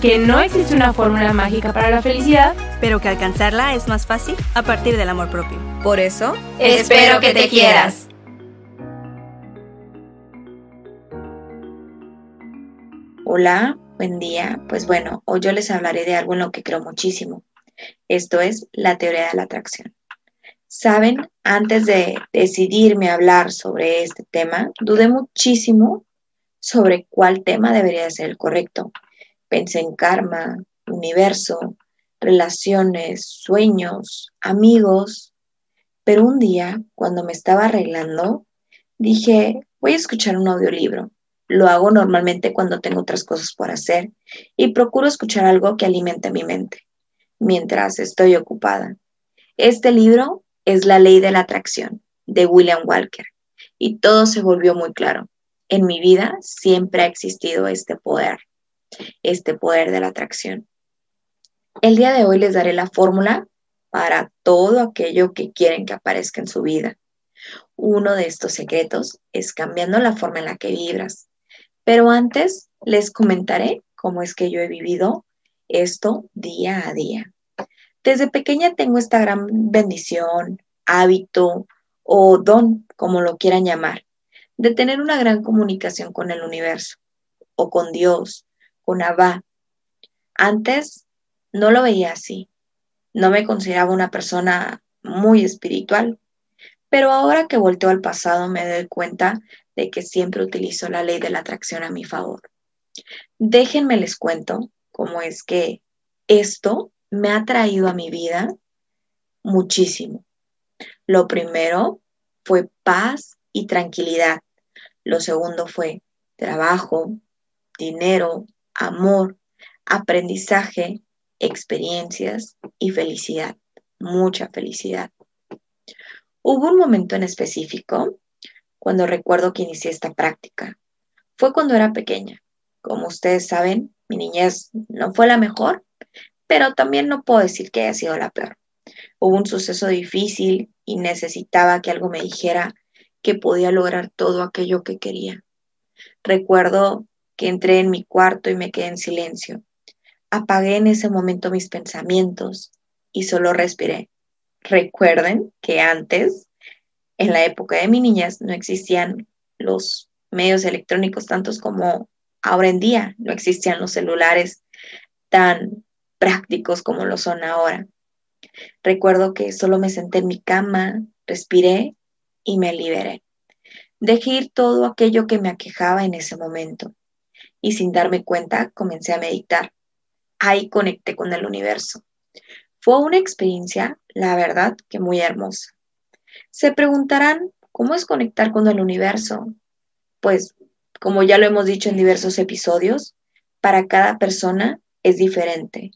que no existe una fórmula mágica para la felicidad, pero que alcanzarla es más fácil a partir del amor propio. Por eso, espero que te quieras. Hola, buen día. Pues bueno, hoy yo les hablaré de algo en lo que creo muchísimo. Esto es la teoría de la atracción. Saben, antes de decidirme a hablar sobre este tema, dudé muchísimo sobre cuál tema debería ser el correcto. Pensé en karma, universo, relaciones, sueños, amigos. Pero un día, cuando me estaba arreglando, dije, voy a escuchar un audiolibro. Lo hago normalmente cuando tengo otras cosas por hacer y procuro escuchar algo que alimente mi mente mientras estoy ocupada. Este libro es La ley de la atracción de William Walker y todo se volvió muy claro. En mi vida siempre ha existido este poder, este poder de la atracción. El día de hoy les daré la fórmula para todo aquello que quieren que aparezca en su vida. Uno de estos secretos es cambiando la forma en la que vibras. Pero antes les comentaré cómo es que yo he vivido esto día a día. Desde pequeña tengo esta gran bendición, hábito o don, como lo quieran llamar, de tener una gran comunicación con el universo o con Dios, con Abba. Antes no lo veía así. No me consideraba una persona muy espiritual, pero ahora que volteo al pasado me doy cuenta de que siempre utilizo la ley de la atracción a mi favor. Déjenme les cuento cómo es que esto me ha traído a mi vida muchísimo. Lo primero fue paz y tranquilidad. Lo segundo fue trabajo, dinero, amor, aprendizaje, experiencias y felicidad, mucha felicidad. Hubo un momento en específico cuando recuerdo que inicié esta práctica. Fue cuando era pequeña. Como ustedes saben, mi niñez no fue la mejor, pero también no puedo decir que haya sido la peor. Hubo un suceso difícil y necesitaba que algo me dijera que podía lograr todo aquello que quería. Recuerdo que entré en mi cuarto y me quedé en silencio. Apagué en ese momento mis pensamientos y solo respiré. Recuerden que antes, en la época de mi niñez, no existían los medios electrónicos tantos como ahora en día, no existían los celulares tan prácticos como lo son ahora. Recuerdo que solo me senté en mi cama, respiré y me liberé. Dejé ir todo aquello que me aquejaba en ese momento y sin darme cuenta comencé a meditar. Ahí conecté con el universo. Fue una experiencia, la verdad, que muy hermosa. Se preguntarán, ¿cómo es conectar con el universo? Pues, como ya lo hemos dicho en diversos episodios, para cada persona es diferente.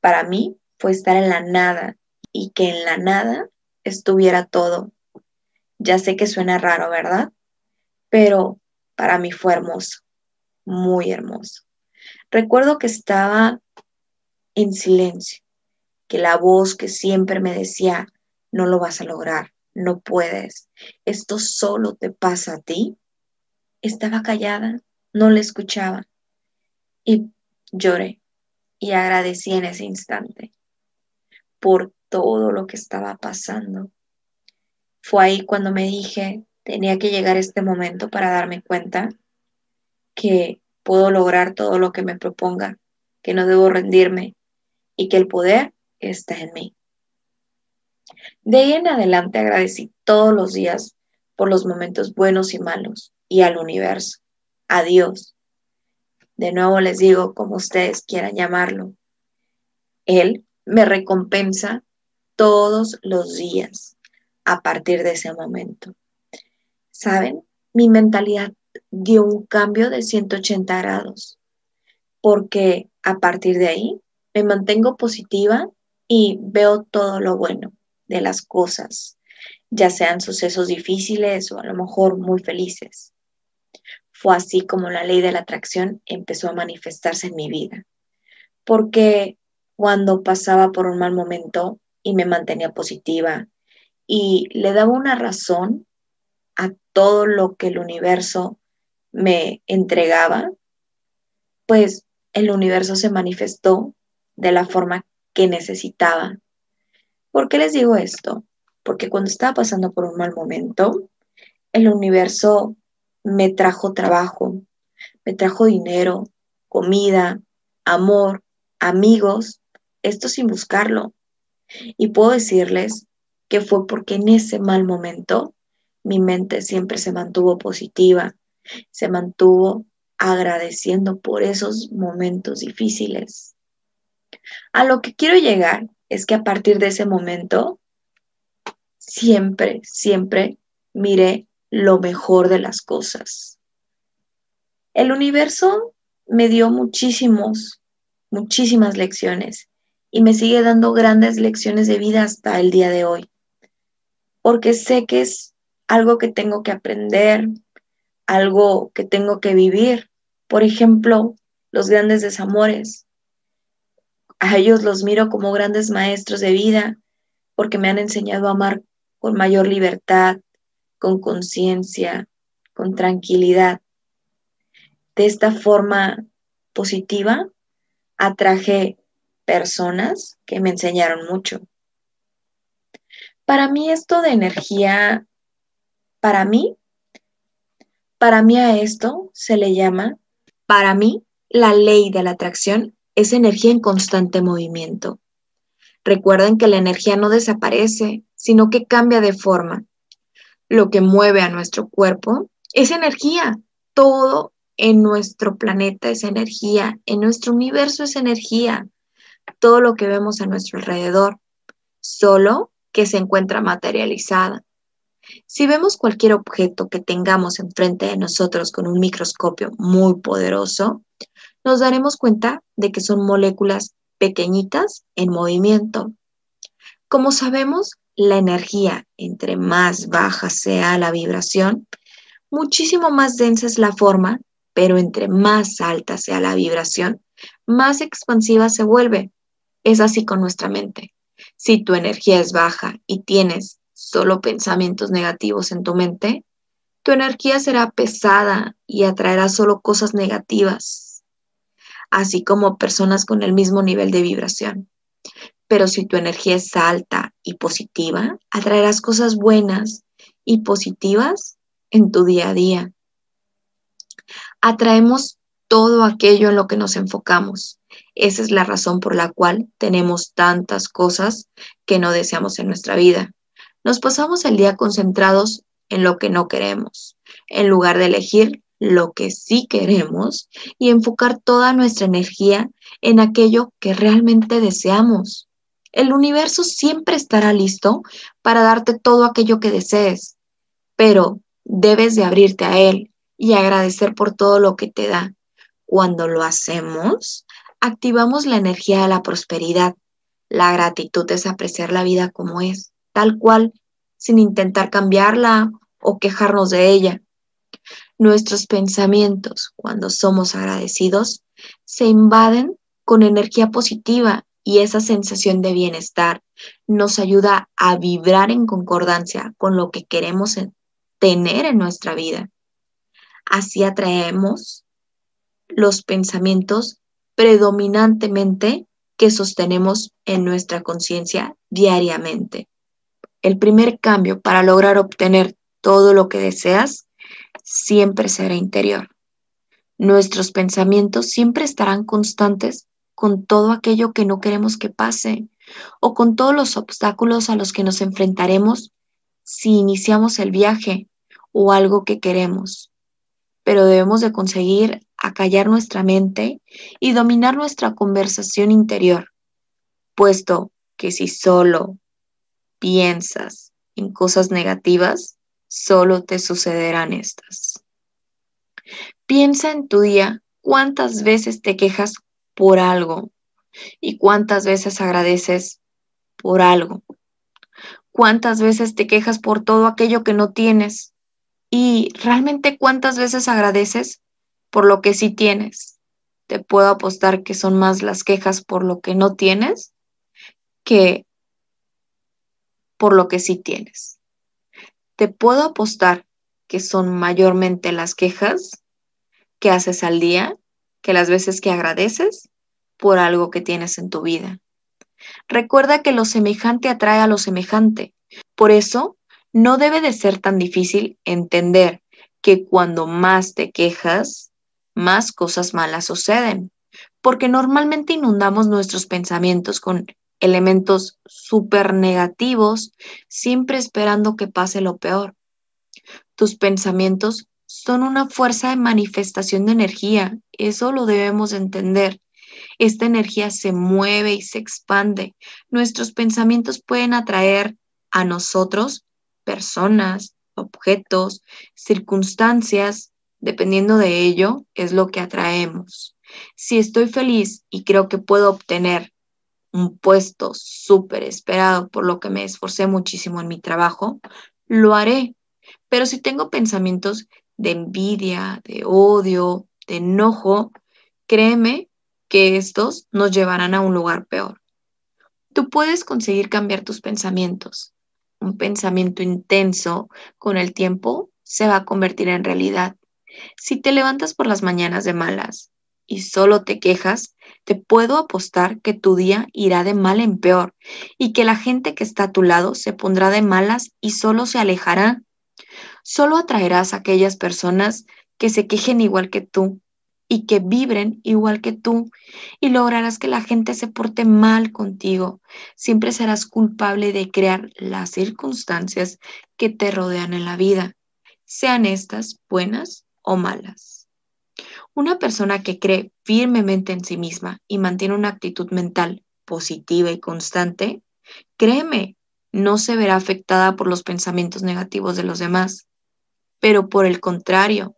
Para mí fue estar en la nada y que en la nada estuviera todo. Ya sé que suena raro, ¿verdad? Pero para mí fue hermoso, muy hermoso. Recuerdo que estaba en silencio, que la voz que siempre me decía, no lo vas a lograr, no puedes, esto solo te pasa a ti, estaba callada, no le escuchaba y lloré y agradecí en ese instante por todo lo que estaba pasando. Fue ahí cuando me dije, tenía que llegar este momento para darme cuenta que puedo lograr todo lo que me proponga, que no debo rendirme y que el poder está en mí. De ahí en adelante agradecí todos los días por los momentos buenos y malos y al universo, a Dios, de nuevo les digo, como ustedes quieran llamarlo, Él me recompensa todos los días a partir de ese momento. ¿Saben? Mi mentalidad dio un cambio de 180 grados, porque a partir de ahí me mantengo positiva y veo todo lo bueno de las cosas, ya sean sucesos difíciles o a lo mejor muy felices. Fue así como la ley de la atracción empezó a manifestarse en mi vida, porque cuando pasaba por un mal momento y me mantenía positiva y le daba una razón a todo lo que el universo me entregaba, pues el universo se manifestó de la forma que necesitaba. ¿Por qué les digo esto? Porque cuando estaba pasando por un mal momento, el universo me trajo trabajo, me trajo dinero, comida, amor, amigos, esto sin buscarlo. Y puedo decirles que fue porque en ese mal momento mi mente siempre se mantuvo positiva, se mantuvo agradeciendo por esos momentos difíciles. A lo que quiero llegar es que a partir de ese momento, siempre, siempre miré lo mejor de las cosas. El universo me dio muchísimos, muchísimas lecciones y me sigue dando grandes lecciones de vida hasta el día de hoy, porque sé que es algo que tengo que aprender, algo que tengo que vivir. Por ejemplo, los grandes desamores. A ellos los miro como grandes maestros de vida porque me han enseñado a amar con mayor libertad, con conciencia, con tranquilidad. De esta forma positiva, atraje personas que me enseñaron mucho. Para mí esto de energía, para mí, para mí a esto se le llama, para mí, la ley de la atracción es energía en constante movimiento. Recuerden que la energía no desaparece, sino que cambia de forma lo que mueve a nuestro cuerpo es energía. Todo en nuestro planeta es energía, en nuestro universo es energía. Todo lo que vemos a nuestro alrededor, solo que se encuentra materializada. Si vemos cualquier objeto que tengamos enfrente de nosotros con un microscopio muy poderoso, nos daremos cuenta de que son moléculas pequeñitas en movimiento. Como sabemos, la energía, entre más baja sea la vibración, muchísimo más densa es la forma, pero entre más alta sea la vibración, más expansiva se vuelve. Es así con nuestra mente. Si tu energía es baja y tienes solo pensamientos negativos en tu mente, tu energía será pesada y atraerá solo cosas negativas, así como personas con el mismo nivel de vibración. Pero si tu energía es alta y positiva, atraerás cosas buenas y positivas en tu día a día. Atraemos todo aquello en lo que nos enfocamos. Esa es la razón por la cual tenemos tantas cosas que no deseamos en nuestra vida. Nos pasamos el día concentrados en lo que no queremos, en lugar de elegir lo que sí queremos y enfocar toda nuestra energía en aquello que realmente deseamos. El universo siempre estará listo para darte todo aquello que desees, pero debes de abrirte a Él y agradecer por todo lo que te da. Cuando lo hacemos, activamos la energía de la prosperidad. La gratitud es apreciar la vida como es, tal cual, sin intentar cambiarla o quejarnos de ella. Nuestros pensamientos, cuando somos agradecidos, se invaden con energía positiva y esa sensación de bienestar nos ayuda a vibrar en concordancia con lo que queremos tener en nuestra vida. Así atraemos los pensamientos predominantemente que sostenemos en nuestra conciencia diariamente. El primer cambio para lograr obtener todo lo que deseas siempre será interior. Nuestros pensamientos siempre estarán constantes con todo aquello que no queremos que pase o con todos los obstáculos a los que nos enfrentaremos si iniciamos el viaje o algo que queremos. Pero debemos de conseguir acallar nuestra mente y dominar nuestra conversación interior, puesto que si solo piensas en cosas negativas, solo te sucederán estas. Piensa en tu día cuántas veces te quejas por algo y cuántas veces agradeces por algo. ¿Cuántas veces te quejas por todo aquello que no tienes? ¿Y realmente cuántas veces agradeces por lo que sí tienes? Te puedo apostar que son más las quejas por lo que no tienes que por lo que sí tienes. Te puedo apostar que son mayormente las quejas que haces al día que las veces que agradeces por algo que tienes en tu vida. Recuerda que lo semejante atrae a lo semejante. Por eso, no debe de ser tan difícil entender que cuando más te quejas, más cosas malas suceden, porque normalmente inundamos nuestros pensamientos con elementos súper negativos, siempre esperando que pase lo peor. Tus pensamientos son una fuerza de manifestación de energía, eso lo debemos entender. Esta energía se mueve y se expande. Nuestros pensamientos pueden atraer a nosotros personas, objetos, circunstancias, dependiendo de ello, es lo que atraemos. Si estoy feliz y creo que puedo obtener un puesto súper esperado por lo que me esforcé muchísimo en mi trabajo, lo haré. Pero si tengo pensamientos de envidia, de odio, de enojo, créeme que estos nos llevarán a un lugar peor. Tú puedes conseguir cambiar tus pensamientos. Un pensamiento intenso con el tiempo se va a convertir en realidad. Si te levantas por las mañanas de malas y solo te quejas, te puedo apostar que tu día irá de mal en peor y que la gente que está a tu lado se pondrá de malas y solo se alejará. Solo atraerás a aquellas personas que se quejen igual que tú y que vibren igual que tú y lograrás que la gente se porte mal contigo. Siempre serás culpable de crear las circunstancias que te rodean en la vida, sean estas buenas o malas. Una persona que cree firmemente en sí misma y mantiene una actitud mental positiva y constante, créeme, no se verá afectada por los pensamientos negativos de los demás. Pero por el contrario,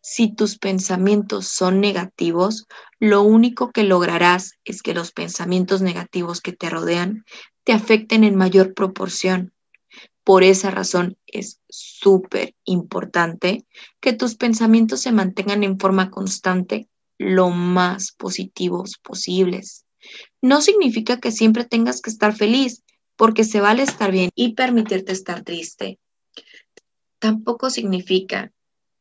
si tus pensamientos son negativos, lo único que lograrás es que los pensamientos negativos que te rodean te afecten en mayor proporción. Por esa razón es súper importante que tus pensamientos se mantengan en forma constante lo más positivos posibles. No significa que siempre tengas que estar feliz, porque se vale estar bien y permitirte estar triste. Tampoco significa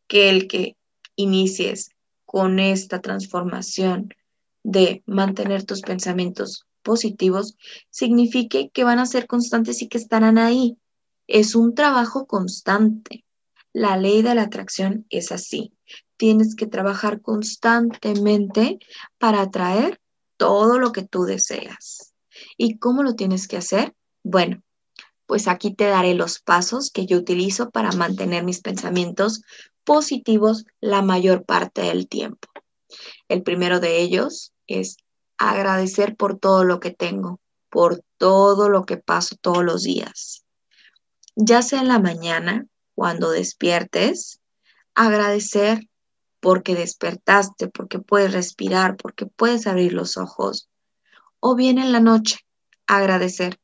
que el que inicies con esta transformación de mantener tus pensamientos positivos signifique que van a ser constantes y que estarán ahí. Es un trabajo constante. La ley de la atracción es así. Tienes que trabajar constantemente para atraer todo lo que tú deseas. ¿Y cómo lo tienes que hacer? Bueno, pues aquí te daré los pasos que yo utilizo para mantener mis pensamientos positivos la mayor parte del tiempo. El primero de ellos es agradecer por todo lo que tengo, por todo lo que paso todos los días. Ya sea en la mañana, cuando despiertes, agradecer porque despertaste, porque puedes respirar, porque puedes abrir los ojos. O bien en la noche, agradecer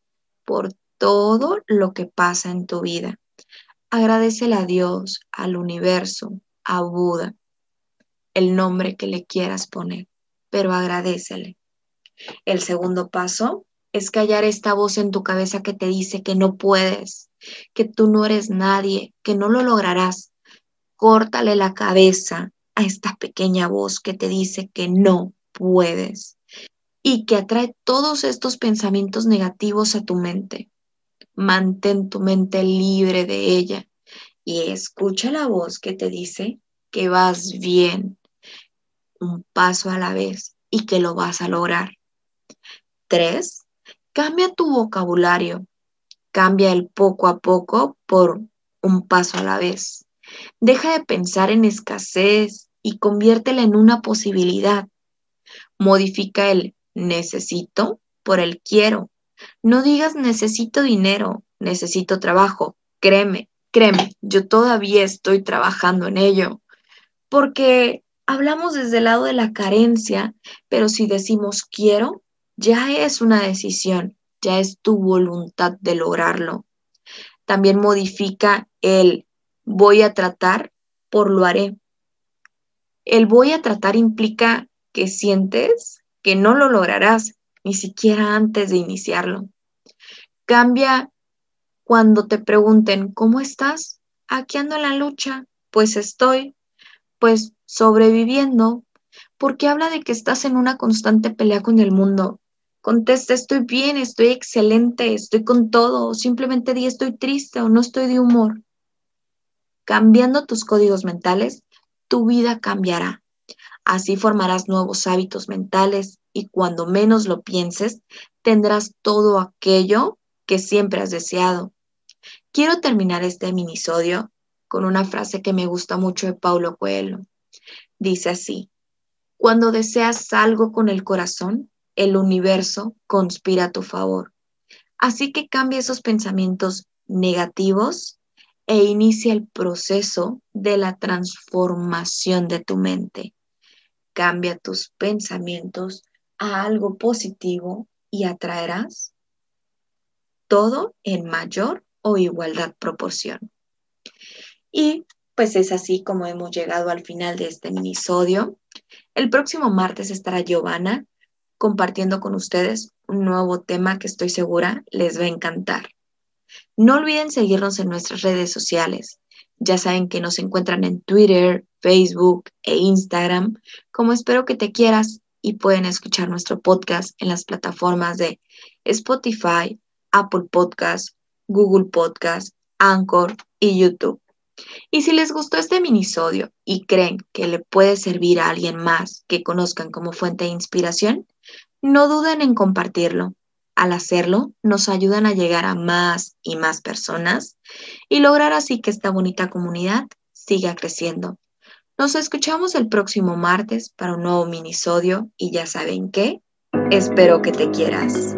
por todo lo que pasa en tu vida. Agradecele a Dios, al universo, a Buda, el nombre que le quieras poner, pero agradecele. El segundo paso es callar esta voz en tu cabeza que te dice que no puedes, que tú no eres nadie, que no lo lograrás. Córtale la cabeza a esta pequeña voz que te dice que no puedes y que atrae todos estos pensamientos negativos a tu mente mantén tu mente libre de ella y escucha la voz que te dice que vas bien, un paso a la vez y que lo vas a lograr. Tres, cambia tu vocabulario, cambia el poco a poco por un paso a la vez. Deja de pensar en escasez y conviértela en una posibilidad. Modifica el necesito por el quiero no digas necesito dinero, necesito trabajo. Créeme, créeme, yo todavía estoy trabajando en ello. Porque hablamos desde el lado de la carencia, pero si decimos quiero, ya es una decisión. Ya es tu voluntad de lograrlo. También modifica el voy a tratar por lo haré. El voy a tratar implica que sientes que no lo lograrás ni siquiera antes de iniciarlo. Cambia cuando te pregunten, ¿cómo estás? Aquí ando en la lucha. Pues estoy, pues sobreviviendo, porque habla de que estás en una constante pelea con el mundo. Contesta, estoy bien, estoy excelente, estoy con todo, o simplemente di estoy triste o no estoy de humor. Cambiando tus códigos mentales, tu vida cambiará. Así formarás nuevos hábitos mentales y cuando menos lo pienses, tendrás todo aquello que siempre has deseado. Quiero terminar este minisodio con una frase que me gusta mucho de Paulo Coelho. Dice así, cuando deseas algo con el corazón, el universo conspira a tu favor. Así que cambia esos pensamientos negativos e inicia el proceso de la transformación de tu mente. Cambia tus pensamientos a algo positivo y atraerás todo en mayor o igualdad proporción. Y pues es así como hemos llegado al final de este minisodio. El próximo martes estará Giovanna compartiendo con ustedes un nuevo tema que estoy segura les va a encantar. No olviden seguirnos en nuestras redes sociales. Ya saben que nos encuentran en Twitter, Facebook e Instagram, como espero que te quieras, y pueden escuchar nuestro podcast en las plataformas de Spotify, Apple Podcast, Google Podcast, Anchor y YouTube. Y si les gustó este minisodio y creen que le puede servir a alguien más que conozcan como fuente de inspiración, no duden en compartirlo. Al hacerlo, nos ayudan a llegar a más y más personas y lograr así que esta bonita comunidad siga creciendo. Nos escuchamos el próximo martes para un nuevo minisodio y ya saben qué, espero que te quieras.